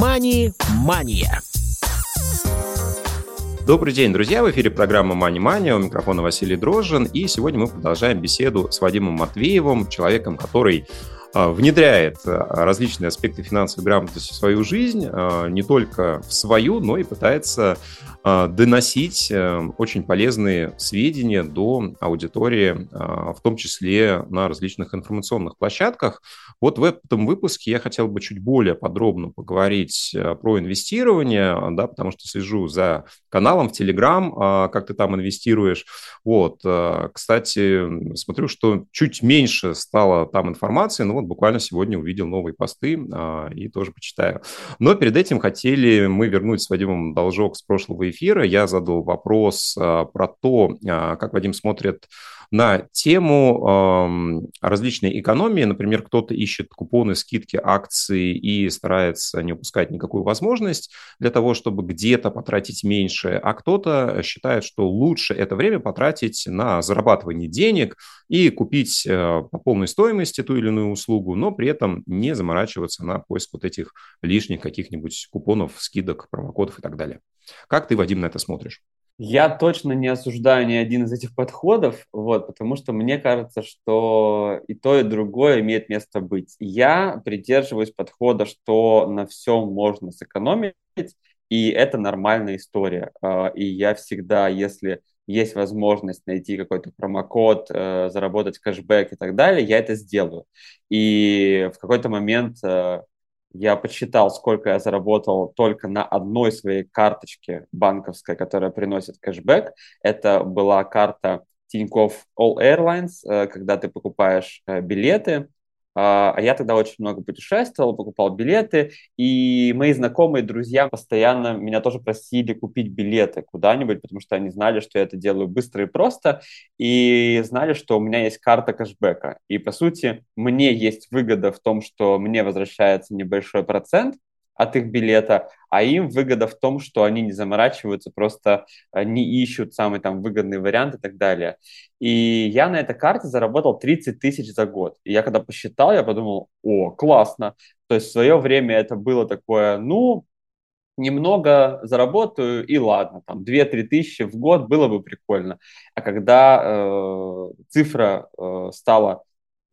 «Мани-мания». Добрый день, друзья! В эфире программа «Мани Мания». У микрофона Василий Дрожжин. И сегодня мы продолжаем беседу с Вадимом Матвеевым, человеком, который внедряет а, различные аспекты финансовой грамотности в свою жизнь, а, не только в свою, но и пытается доносить э, очень полезные сведения до аудитории, в том числе на различных информационных площадках. Вот в этом выпуске я хотел бы чуть более подробно поговорить про инвестирование, да, потому что слежу за каналом в Telegram, как ты там инвестируешь. Вот, кстати, смотрю, что чуть меньше стало там информации, но вот буквально сегодня увидел новые посты а, и тоже почитаю. Но перед этим хотели мы вернуть с Вадимом должок с прошлого эфира. Я задал вопрос а, про то, а, как Вадим смотрит на тему э, различной экономии. Например, кто-то ищет купоны, скидки, акции и старается не упускать никакую возможность для того, чтобы где-то потратить меньше, а кто-то считает, что лучше это время потратить на зарабатывание денег и купить э, по полной стоимости ту или иную услугу, но при этом не заморачиваться на поиск вот этих лишних каких-нибудь купонов, скидок, промокодов и так далее. Как ты, Вадим, на это смотришь? Я точно не осуждаю ни один из этих подходов, вот, потому что мне кажется, что и то, и другое имеет место быть. Я придерживаюсь подхода, что на всем можно сэкономить, и это нормальная история. А, и я всегда, если есть возможность найти какой-то промокод, э, заработать кэшбэк и так далее, я это сделаю. И в какой-то момент э, я посчитал, сколько я заработал только на одной своей карточке банковской, которая приносит кэшбэк. Это была карта Тинькофф All Airlines, э, когда ты покупаешь э, билеты, а, а я тогда очень много путешествовал, покупал билеты, и мои знакомые, друзья постоянно меня тоже просили купить билеты куда-нибудь, потому что они знали, что я это делаю быстро и просто, и знали, что у меня есть карта кэшбэка. И, по сути, мне есть выгода в том, что мне возвращается небольшой процент, от их билета, а им выгода в том, что они не заморачиваются, просто э, не ищут самый там выгодный вариант и так далее. И я на этой карте заработал 30 тысяч за год. И я когда посчитал, я подумал, о, классно. То есть в свое время это было такое, ну, немного заработаю и ладно, там 2-3 тысячи в год было бы прикольно. А когда э, цифра э, стала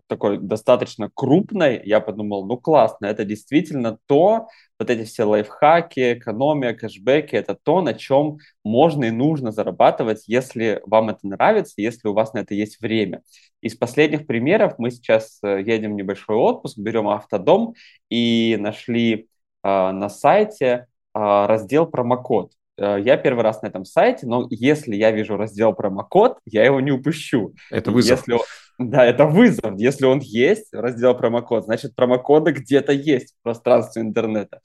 такой достаточно крупной, я подумал, ну классно, это действительно то, вот эти все лайфхаки, экономия, кэшбэки, это то, на чем можно и нужно зарабатывать, если вам это нравится, если у вас на это есть время. Из последних примеров мы сейчас э, едем в небольшой отпуск, берем автодом и нашли э, на сайте э, раздел промокод. Э, я первый раз на этом сайте, но если я вижу раздел промокод, я его не упущу. Это вызов. Если, да, это вызов. Если он есть, раздел промокод, значит, промокоды где-то есть в пространстве интернета.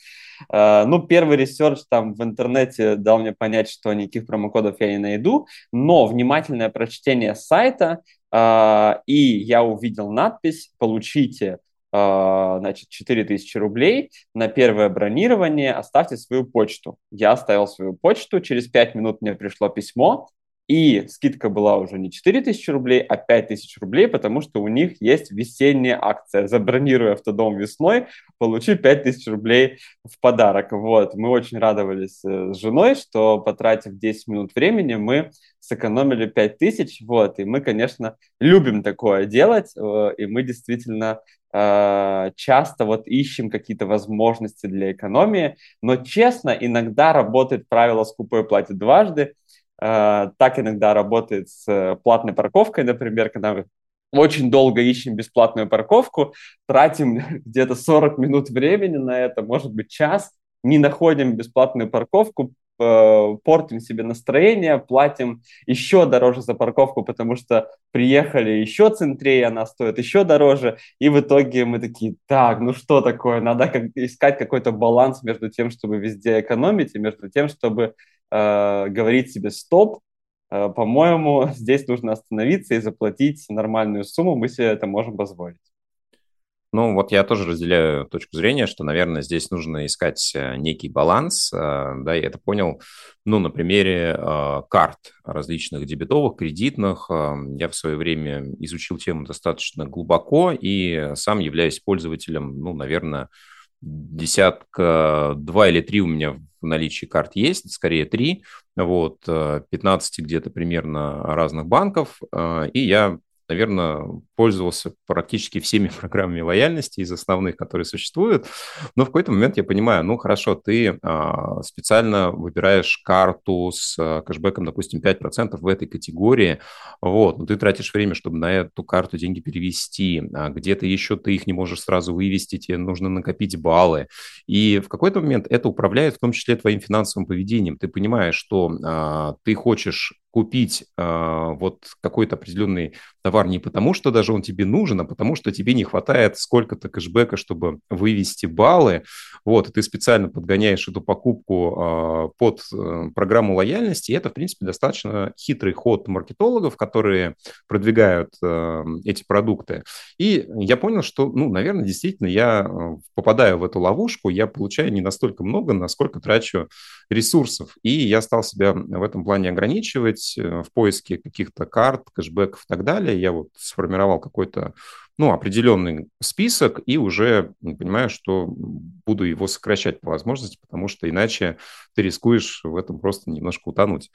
Э, ну, первый research там в интернете дал мне понять, что никаких промокодов я не найду, но внимательное прочтение сайта, э, и я увидел надпись «Получите значит, 4000 рублей на первое бронирование, оставьте свою почту». Я оставил свою почту, через 5 минут мне пришло письмо, и скидка была уже не 4000 рублей, а 5000 рублей, потому что у них есть весенняя акция. Забронируй автодом весной, получи 5000 рублей в подарок. Вот. Мы очень радовались э, с женой, что потратив 10 минут времени, мы сэкономили 5000. Вот. И мы, конечно, любим такое делать, э, и мы действительно э, часто вот ищем какие-то возможности для экономии, но честно, иногда работает правило «скупой платит дважды», так иногда работает с э, платной парковкой, например, когда мы очень долго ищем бесплатную парковку, тратим где-то 40 минут времени на это, может быть, час, не находим бесплатную парковку, э, портим себе настроение, платим еще дороже за парковку, потому что приехали еще центрее, она стоит еще дороже, и в итоге мы такие, так, ну что такое, надо как искать какой-то баланс между тем, чтобы везде экономить, и между тем, чтобы э, говорить себе стоп, э, по-моему, здесь нужно остановиться и заплатить нормальную сумму, мы себе это можем позволить. Ну, вот я тоже разделяю точку зрения, что, наверное, здесь нужно искать э, некий баланс, э, да, я это понял, ну, на примере э, карт различных дебетовых, кредитных. Я в свое время изучил тему достаточно глубоко и сам являюсь пользователем, ну, наверное, десятка, два или три у меня в наличии карт есть, скорее три, вот, 15 где-то примерно разных банков, и я наверное, пользовался практически всеми программами лояльности из основных, которые существуют. Но в какой-то момент я понимаю, ну хорошо, ты а, специально выбираешь карту с а, кэшбэком, допустим, 5% в этой категории, вот, но ты тратишь время, чтобы на эту карту деньги перевести, а где-то еще ты их не можешь сразу вывести, тебе нужно накопить баллы. И в какой-то момент это управляет в том числе твоим финансовым поведением. Ты понимаешь, что а, ты хочешь купить э, вот какой-то определенный товар не потому, что даже он тебе нужен, а потому, что тебе не хватает сколько-то кэшбэка, чтобы вывести баллы. Вот, и ты специально подгоняешь эту покупку э, под э, программу лояльности, и это, в принципе, достаточно хитрый ход маркетологов, которые продвигают э, эти продукты. И я понял, что, ну, наверное, действительно, я попадаю в эту ловушку, я получаю не настолько много, насколько трачу ресурсов. И я стал себя в этом плане ограничивать э, в поиске каких-то карт, кэшбэков и так далее. Я вот сформировал какой-то ну, определенный список и уже понимаю, что буду его сокращать по возможности, потому что иначе ты рискуешь в этом просто немножко утонуть.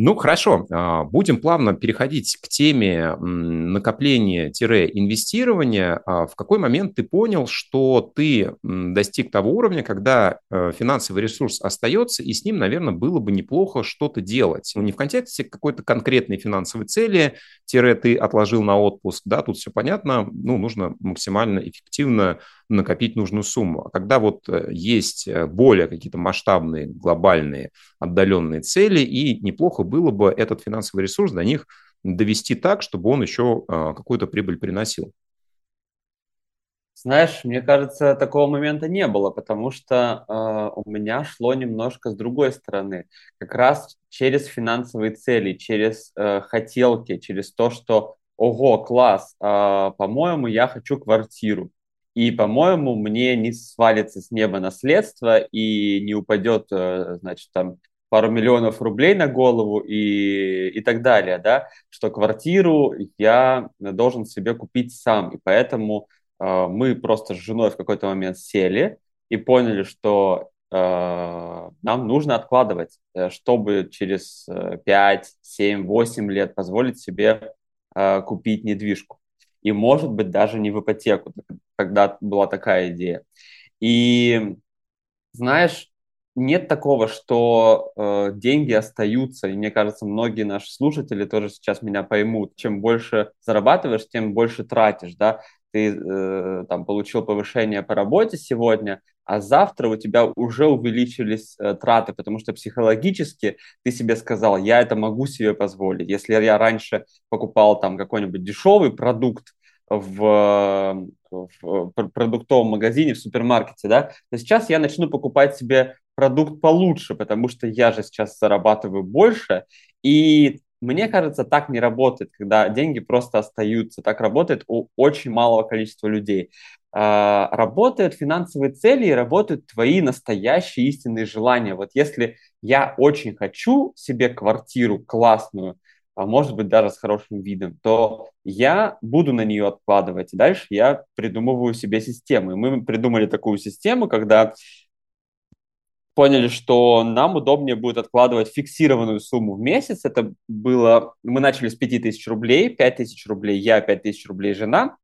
Ну, хорошо. А, будем плавно переходить к теме накопления-инвестирования. А в какой момент ты понял, что ты достиг того уровня, когда э, финансовый ресурс остается, и с ним, наверное, было бы неплохо что-то делать? Ну, не в контексте какой-то конкретной финансовой цели, тире ты отложил на отпуск, да, тут все понятно, ну, нужно максимально эффективно накопить нужную сумму. А когда вот э, есть э, более какие-то масштабные, глобальные, отдаленные цели, и неплохо было бы этот финансовый ресурс до них довести так, чтобы он еще э, какую-то прибыль приносил. Знаешь, мне кажется, такого момента не было, потому что э, у меня шло немножко с другой стороны. Как раз через финансовые цели, через э, хотелки, через то, что, ого, класс, э, по-моему, я хочу квартиру. И, по-моему, мне не свалится с неба наследство и не упадет, э, значит, там пару миллионов рублей на голову и, и так далее, да, что квартиру я должен себе купить сам. И поэтому э, мы просто с женой в какой-то момент сели и поняли, что э, нам нужно откладывать, э, чтобы через 5, 7, 8 лет позволить себе э, купить недвижку и, может быть, даже не в ипотеку. Когда была такая идея. И, знаешь, нет такого, что э, деньги остаются, и мне кажется, многие наши слушатели тоже сейчас меня поймут. Чем больше зарабатываешь, тем больше тратишь, да. Ты э, там получил повышение по работе сегодня, а завтра у тебя уже увеличились э, траты, потому что психологически ты себе сказал, я это могу себе позволить. Если я раньше покупал там какой-нибудь дешевый продукт в, в продуктовом магазине, в супермаркете, да, то сейчас я начну покупать себе продукт получше, потому что я же сейчас зарабатываю больше, и мне кажется, так не работает, когда деньги просто остаются. Так работает у очень малого количества людей. А, работают финансовые цели и работают твои настоящие истинные желания. Вот если я очень хочу себе квартиру классную, а может быть даже с хорошим видом, то я буду на нее откладывать. И дальше я придумываю себе систему. И мы придумали такую систему, когда поняли, что нам удобнее будет откладывать фиксированную сумму в месяц. Это было... Мы начали с 5000 рублей, 5000 рублей я, 5000 рублей жена.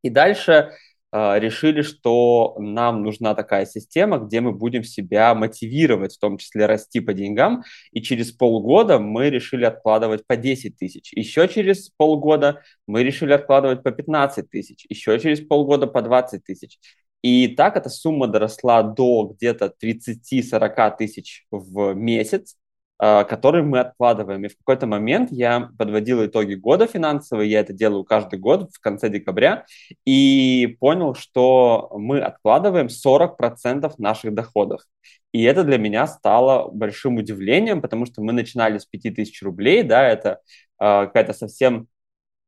И дальше решили, что нам нужна такая система, где мы будем себя мотивировать, в том числе расти по деньгам. И через полгода мы решили откладывать по 10 тысяч. Еще через полгода мы решили откладывать по 15 тысяч. Еще через полгода по 20 тысяч. И так эта сумма доросла до где-то 30-40 тысяч в месяц. А, который мы откладываем. И в какой-то момент я подводил итоги года финансовые, я это делаю каждый год в конце декабря, и понял, что мы откладываем 40% наших доходов. И это для меня стало большим удивлением, потому что мы начинали с 5000 рублей, да, это э, какая-то совсем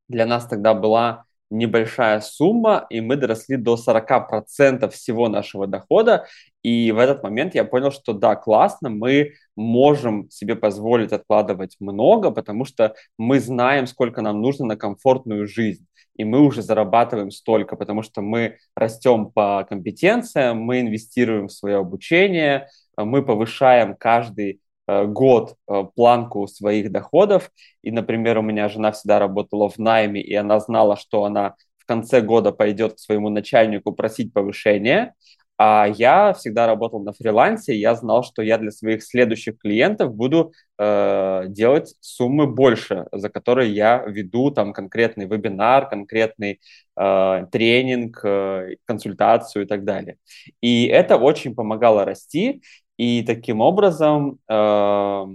для нас тогда была небольшая сумма, и мы доросли до 40% всего нашего дохода. И в этот момент я понял, что да, классно, мы можем себе позволить откладывать много, потому что мы знаем, сколько нам нужно на комфортную жизнь. и мы уже зарабатываем столько, потому что мы растем по компетенциям, мы инвестируем в свое обучение, мы повышаем каждый год э, планку своих доходов. И, например, у меня жена всегда работала в найме, и она знала, что она в конце года пойдет к своему начальнику просить повышение, а я всегда работал на фрилансе, и я знал, что я для своих следующих клиентов буду э, делать суммы больше, за которые я веду там конкретный вебинар, конкретный э, тренинг, э, консультацию и так далее. И это очень помогало расти, и таким образом э,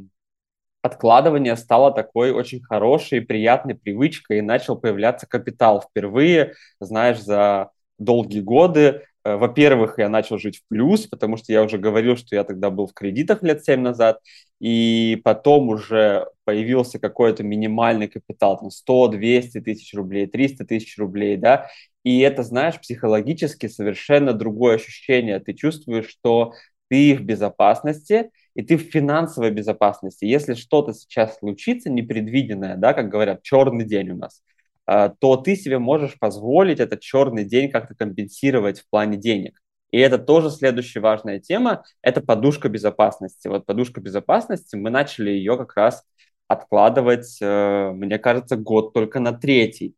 откладывание стало такой очень хорошей, приятной привычкой, и начал появляться капитал впервые, знаешь, за долгие годы Э, во-первых, я начал жить в плюс, потому что я уже говорил, что я тогда был в кредитах лет 7 назад, и потом уже появился какой-то минимальный капитал, там 100, 200 тысяч рублей, 300 тысяч рублей, да, и это, знаешь, психологически совершенно другое ощущение. Ты чувствуешь, что ты в безопасности, и ты в финансовой безопасности. Если что-то сейчас случится непредвиденное, да, как говорят, черный день у нас, а, то ты себе можешь позволить этот черный день как-то компенсировать в плане денег. И это тоже следующая важная тема, это подушка безопасности. Вот подушка безопасности, мы начали ее как раз откладывать, э, мне кажется, год только на третий.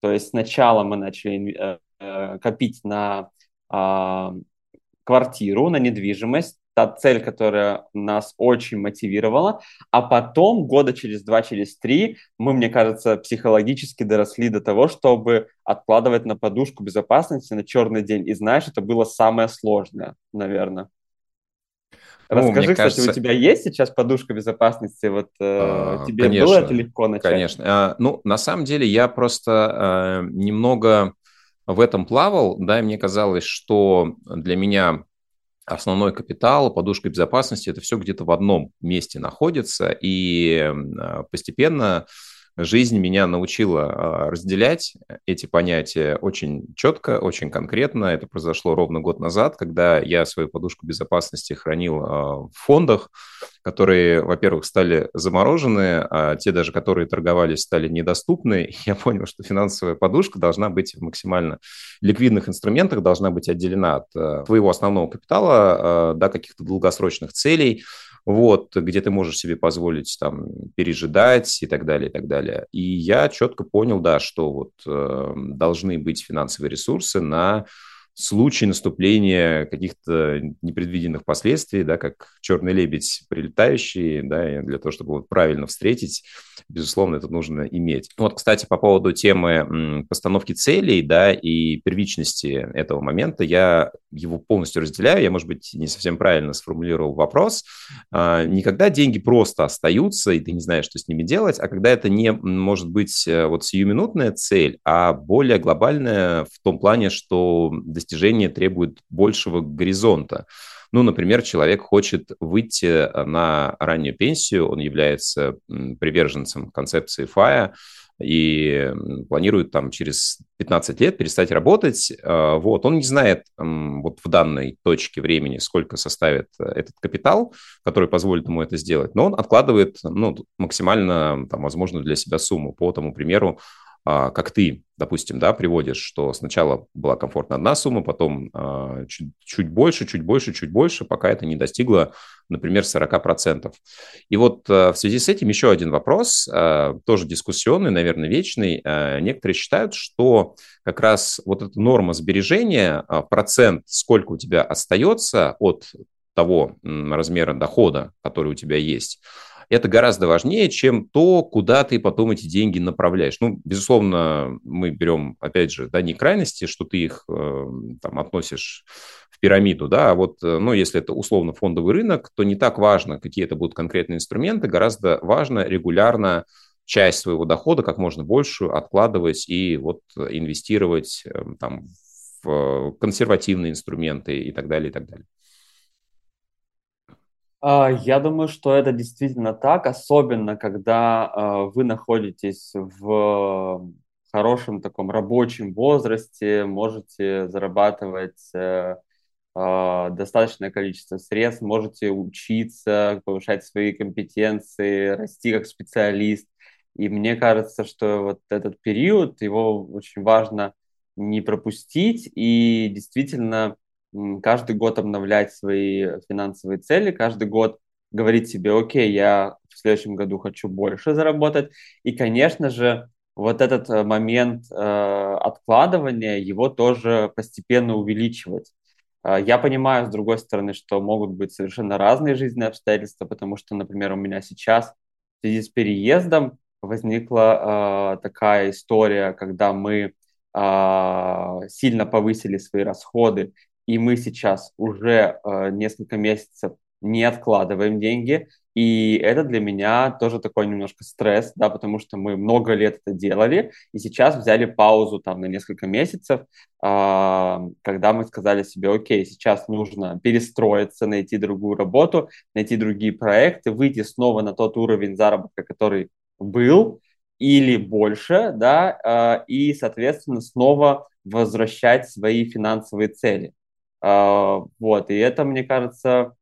То есть сначала мы начали э, э, копить на а, квартиру, на недвижимость, та цель, которая нас очень мотивировала, а потом года через два, через три мы, мне кажется, психологически доросли до того, чтобы откладывать на подушку безопасности на черный день. И знаешь, это было самое сложное, наверное. Ну, Расскажи, кстати, кажется... у тебя есть сейчас подушка безопасности? Вот э, а, тебе конечно, было это легко начать? Конечно. А, ну, на самом деле, я просто э, немного в этом плавал, да, и мне казалось, что для меня основной капитал, подушка безопасности, это все где-то в одном месте находится, и а, постепенно жизнь меня научила а, разделять эти понятия очень четко, очень конкретно. Это произошло ровно год назад, когда я свою подушку безопасности хранил а, в фондах, которые, во-первых, стали заморожены, а те даже, которые торговались, стали недоступны. Я понял, что финансовая подушка должна быть в максимально ликвидных инструментах, должна быть отделена от твоего основного капитала до каких-то долгосрочных целей вот, где ты можешь себе позволить там пережидать и так далее, и так далее. И я четко понял, да, что вот э, должны быть финансовые ресурсы на случай наступления каких-то непредвиденных последствий, да, как черный лебедь прилетающий, да, и для того, чтобы вот правильно встретить, безусловно, это нужно иметь. Вот, кстати, по поводу темы постановки целей, да, и первичности этого момента, я его полностью разделяю, я, может быть, не совсем правильно сформулировал вопрос. А, никогда деньги просто остаются, и ты не знаешь, что с ними делать, а когда это не может быть э, вот сиюминутная цель, а более глобальная в том плане, что достижение требует большего горизонта. Ну, например, человек хочет выйти э, на раннюю пенсию, он является приверженцем концепции ФАЯ, и планирует там через 15 лет перестать работать, э, вот, он не знает вот в данной точке времени, сколько составит э, этот капитал, который позволит ему это сделать, но он откладывает ну, максимально там, возможную для себя сумму. По тому примеру, как ты, допустим, да, приводишь, что сначала была комфортна одна сумма, потом а, чуть, чуть больше, чуть больше, чуть больше, пока это не достигло, например, 40%. И вот а, в связи с этим еще один вопрос, тоже дискуссионный, наверное, вечный. Некоторые считают, что как раз вот эта норма сбережения, процент, сколько у тебя остается от того размера дохода, который у тебя есть, это гораздо важнее, чем то, куда ты потом эти деньги направляешь. Ну, безусловно, мы берем, опять же, да, не крайности, что ты их э, там относишь в пирамиду, да, а вот, э, ну, если это условно фондовый рынок, то не так важно, какие это будут конкретные инструменты, гораздо важно регулярно часть своего дохода как можно большую откладывать и вот инвестировать э, там в консервативные инструменты и так далее, и так далее. А, я думаю, что это действительно так, особенно когда а, вы находитесь в хорошем таком рабочем возрасте, можете зарабатывать э, а, достаточное количество средств, можете учиться, повышать свои компетенции, расти как специалист. И мне кажется, что вот этот период, его очень важно не пропустить и действительно каждый год обновлять свои финансовые цели, каждый год говорить себе, окей, я в следующем году хочу больше заработать. И, конечно же, вот этот э, момент э, откладывания, его тоже постепенно увеличивать. Э, я понимаю, с другой стороны, что могут быть совершенно разные жизненные обстоятельства, потому что, например, у меня сейчас в связи с переездом возникла э, такая история, когда мы э, сильно повысили свои расходы, и мы сейчас уже э, несколько месяцев не откладываем деньги, и это для меня тоже такой немножко стресс, да, потому что мы много лет это делали, и сейчас взяли паузу там на несколько месяцев, э, когда мы сказали себе, окей, сейчас нужно перестроиться, найти другую работу, найти другие проекты, выйти снова на тот уровень заработка, который был, или больше, да, э, и, соответственно, снова возвращать свои финансовые цели. Э, вот, и это, мне кажется,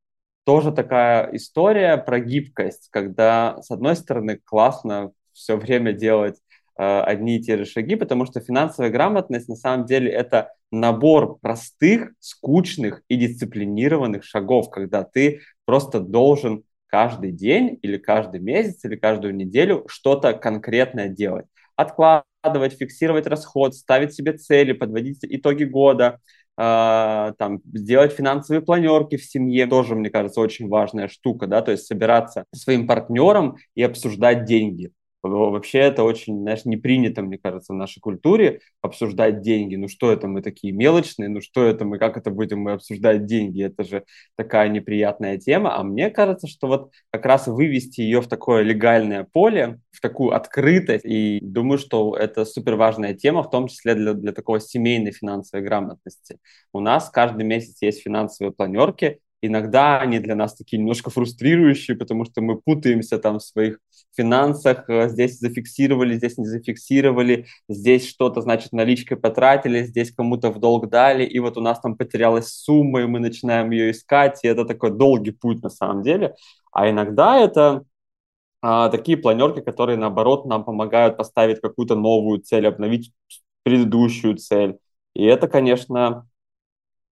тоже такая история про гибкость, когда, с одной стороны, классно все время делать э, одни и те же шаги, потому что финансовая грамотность на самом деле это набор простых, скучных и дисциплинированных шагов, когда ты просто должен каждый день или каждый месяц или каждую неделю что-то конкретное делать. Откладывать, фиксировать расход, ставить себе цели, подводить итоги года, э, там, сделать финансовые планерки в семье, тоже, мне кажется, очень важная штука, да, то есть собираться со своим партнером и обсуждать деньги. Вообще это очень, знаешь, не принято, мне кажется, в нашей культуре обсуждать деньги. Ну что это мы такие мелочные, ну что это мы, как это будем мы обсуждать деньги? Это же такая неприятная тема. А мне кажется, что вот как раз вывести ее в такое легальное поле, в такую открытость, и думаю, что это супер важная тема, в том числе для, для такого семейной финансовой грамотности. У нас каждый месяц есть финансовые планерки, Иногда они для нас такие немножко фрустрирующие, потому что мы путаемся там в своих финансах, э, здесь зафиксировали, здесь не зафиксировали, здесь что-то, значит, наличкой потратили, здесь кому-то в долг дали, и вот у нас там потерялась сумма, и мы начинаем ее искать, и это такой долгий путь на самом деле. А иногда это а, такие планерки, которые, наоборот, нам помогают поставить какую-то новую цель, обновить предыдущую цель. И это, конечно,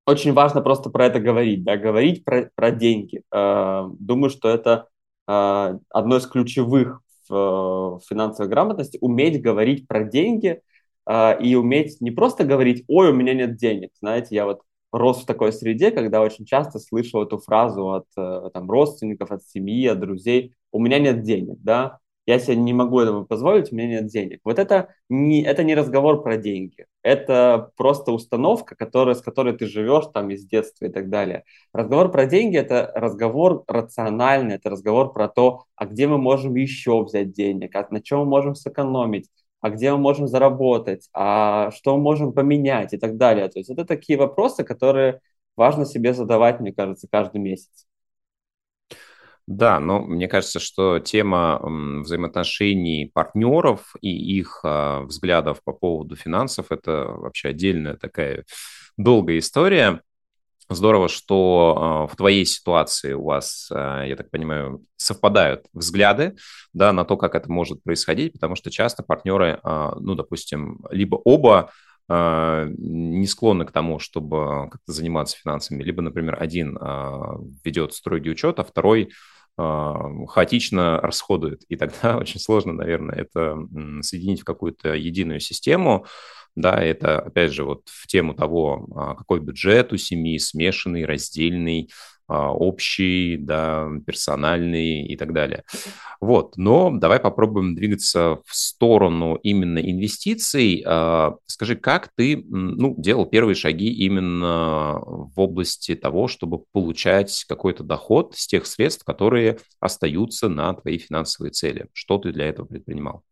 очень важно просто про это говорить, да, говорить про, про деньги. Э, думаю, что это одно из ключевых в финансовой грамотности, уметь говорить про деньги э, и уметь не просто говорить, ой, у меня нет денег. Знаете, я вот рос в такой среде, когда очень часто слышал эту фразу от там, родственников, от семьи, от друзей, у меня нет денег, да, я себе не могу этого позволить, у меня нет денег. Вот это не, это не разговор про деньги, это просто установка, которая, с которой ты живешь там из детства и так далее. Разговор про деньги – это разговор рациональный, это разговор про то, а где мы можем еще взять денег, а на чем мы можем сэкономить, а где мы можем заработать, а что мы можем поменять и так далее. То есть это такие вопросы, которые важно себе задавать, мне кажется, каждый месяц. Да, но мне кажется, что тема взаимоотношений партнеров и их а, взглядов по поводу финансов – это вообще отдельная такая долгая история. Здорово, что э, в твоей ситуации у вас, э, я так понимаю, совпадают взгляды да, на то, как это может происходить, потому что часто партнеры, ну, допустим, либо оба не склонны к тому, чтобы как-то заниматься финансами, либо, например, один ведет строгий учет, а второй хаотично расходует. И тогда очень сложно, наверное, это соединить в какую-то единую систему. Да, это, опять же, вот в тему того, а, какой бюджет у семьи, смешанный, раздельный, а, общий, да, персональный и так далее. Вот, но давай попробуем двигаться в сторону именно инвестиций. А, скажи, как ты ну, делал первые шаги именно в области того, чтобы получать какой-то доход с тех средств, которые остаются на твои финансовые цели? Что ты для этого предпринимал?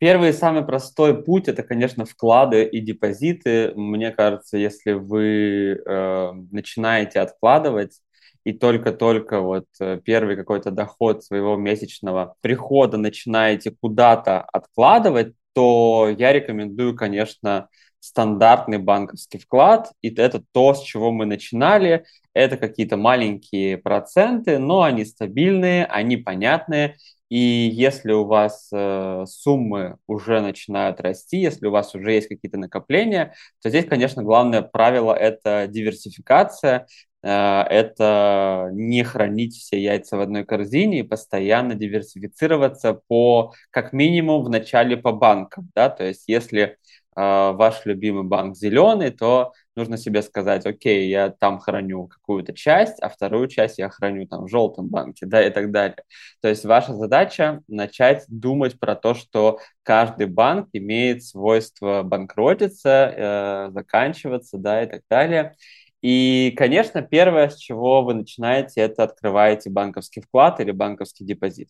Первый самый простой путь это, конечно, вклады и депозиты. Мне кажется, если вы э, начинаете откладывать и только-только вот э, первый какой-то доход своего месячного прихода начинаете куда-то откладывать, то я рекомендую, конечно, стандартный банковский вклад, и это то, с чего мы начинали. Это какие-то маленькие проценты, но они стабильные, они понятные, и если у вас э, суммы уже начинают расти, если у вас уже есть какие-то накопления, то здесь, конечно, главное правило – это диверсификация, э, это не хранить все яйца в одной корзине и постоянно диверсифицироваться по, как минимум, в начале по банкам. Да? То есть если ваш любимый банк зеленый, то нужно себе сказать, окей, я там храню какую-то часть, а вторую часть я храню там в желтом банке, да, и так далее. То есть ваша задача начать думать про то, что каждый банк имеет свойство банкротиться, э, заканчиваться, да, и так далее. И, конечно, первое, с чего вы начинаете, это открываете банковский вклад или банковский депозит.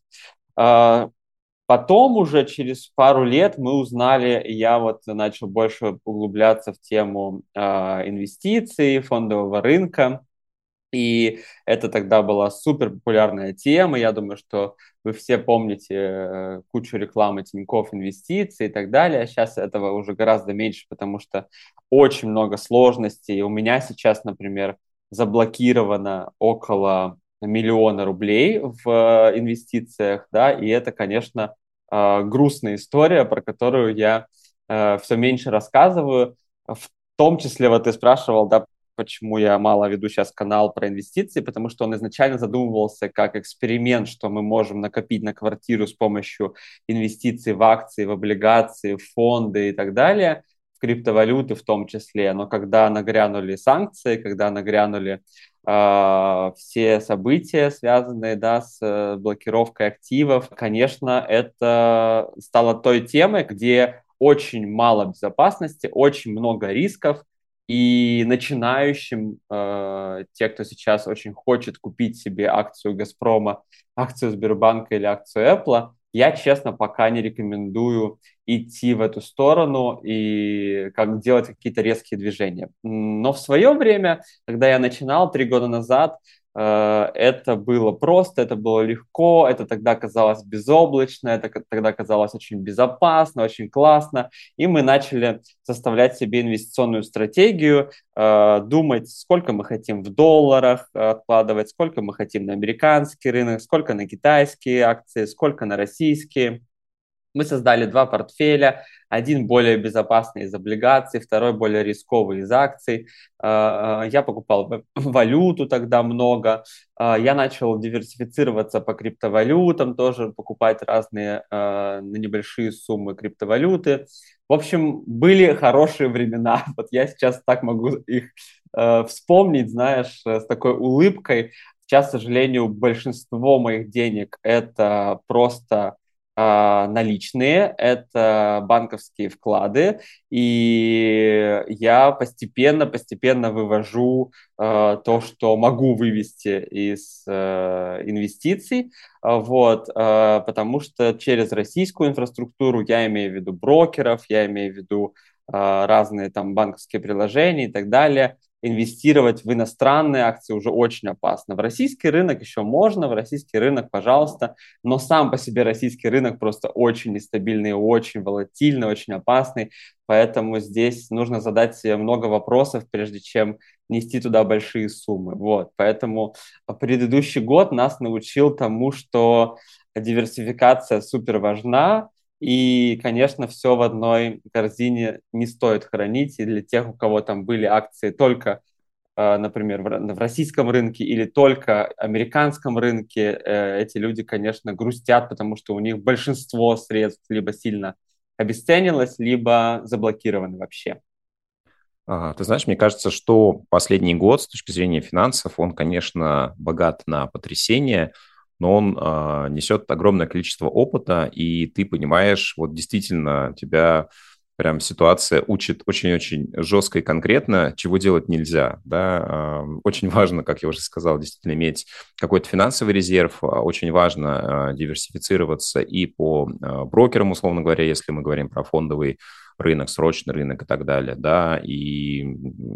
А, Потом уже через пару лет мы узнали, я вот начал больше углубляться в тему э, инвестиций, фондового рынка. И это тогда была супер популярная тема. Я думаю, что вы все помните э, кучу рекламы Тинькофф инвестиций и так далее. Сейчас этого уже гораздо меньше, потому что очень много сложностей. У меня сейчас, например, заблокировано около миллиона рублей в э, инвестициях, да, и это, конечно, э, грустная история, про которую я э, все меньше рассказываю. В том числе, вот ты спрашивал, да, почему я мало веду сейчас канал про инвестиции, потому что он изначально задумывался как эксперимент, что мы можем накопить на квартиру с помощью инвестиций в акции, в облигации, в фонды и так далее, в криптовалюты в том числе. Но когда нагрянули санкции, когда нагрянули все события, связанные да, с э, блокировкой активов. Конечно, это стало той темой, где очень мало безопасности, очень много рисков, и начинающим, э, те, кто сейчас очень хочет купить себе акцию Газпрома, акцию Сбербанка или акцию Apple, я, честно, пока не рекомендую идти в эту сторону и как делать какие-то резкие движения. Но в свое время, когда я начинал три года назад, это было просто, это было легко, это тогда казалось безоблачно, это тогда казалось очень безопасно, очень классно. И мы начали составлять себе инвестиционную стратегию, э, думать, сколько мы хотим в долларах откладывать, сколько мы хотим на американский рынок, сколько на китайские акции, сколько на российские. Мы создали два портфеля, один более безопасный из облигаций, второй более рисковый из акций. А, а, я покупал валюту тогда много. А, я начал диверсифицироваться по криптовалютам, тоже покупать разные на небольшие суммы криптовалюты. В общем, были хорошие времена. Вот я сейчас так могу их вспомнить, знаешь, с такой улыбкой. Сейчас, к сожалению, большинство моих денег это просто наличные, это банковские вклады, и я постепенно, постепенно вывожу э, то, что могу вывести из э, инвестиций, вот, э, потому что через российскую инфраструктуру, я имею в виду брокеров, я имею в виду разные там банковские приложения и так далее, инвестировать в иностранные акции уже очень опасно. В российский рынок еще можно, в российский рынок, пожалуйста, но сам по себе российский рынок просто очень нестабильный, очень волатильный, очень опасный, поэтому здесь нужно задать себе много вопросов, прежде чем нести туда большие суммы. Вот, поэтому предыдущий год нас научил тому, что диверсификация супер важна, и, конечно, все в одной корзине не стоит хранить. И для тех, у кого там были акции только, э, например, в российском рынке или только американском рынке, э, эти люди, конечно, грустят, потому что у них большинство средств либо сильно обесценилось, либо заблокированы вообще. Ты знаешь, мне кажется, что последний год с точки зрения финансов, он, конечно, богат на потрясения, но он э, несет огромное количество опыта, и ты понимаешь, вот действительно тебя прям ситуация учит очень-очень жестко и конкретно, чего делать нельзя. Да? Очень важно, как я уже сказал, действительно иметь какой-то финансовый резерв, а, очень важно а, диверсифицироваться и по брокерам, условно говоря, если мы говорим про фондовый рынок, срочный рынок и так далее, да, и,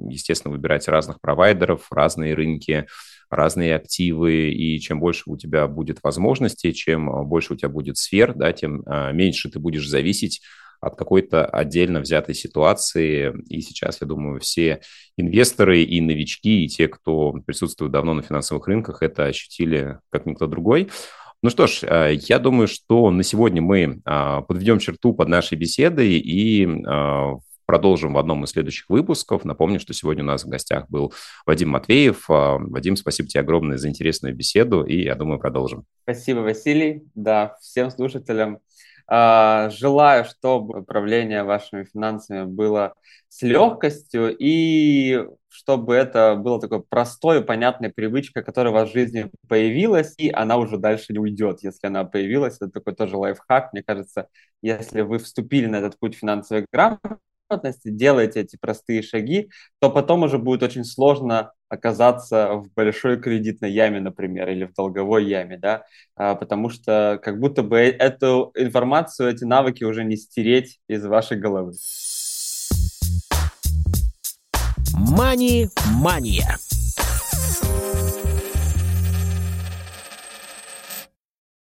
естественно, выбирать разных провайдеров, разные рынки, разные активы, и чем больше у тебя будет возможностей, чем больше у тебя будет сфер, да, тем меньше ты будешь зависеть от какой-то отдельно взятой ситуации. И сейчас, я думаю, все инвесторы и новички, и те, кто присутствует давно на финансовых рынках, это ощутили как никто другой. Ну что ж, э, я думаю, что на сегодня мы а, подведем черту под нашей беседой и а, продолжим в одном из следующих выпусков. Напомню, что сегодня у нас в гостях был Вадим Матвеев. А, Вадим, спасибо тебе огромное за интересную беседу, и я думаю, продолжим. Спасибо, Василий. Да, всем слушателям а, желаю, чтобы управление вашими финансами было с легкостью и чтобы это было такой простой, понятной привычкой, которая в жизни появилась, и она уже дальше не уйдет, если она появилась. Это такой тоже лайфхак. Мне кажется, если вы вступили на этот путь финансовой грамотности, делаете эти простые шаги, то потом уже будет очень сложно оказаться в большой кредитной яме, например, или в долговой яме, да, а, потому что как будто бы эту информацию, эти навыки уже не стереть из вашей головы. Мани-мания.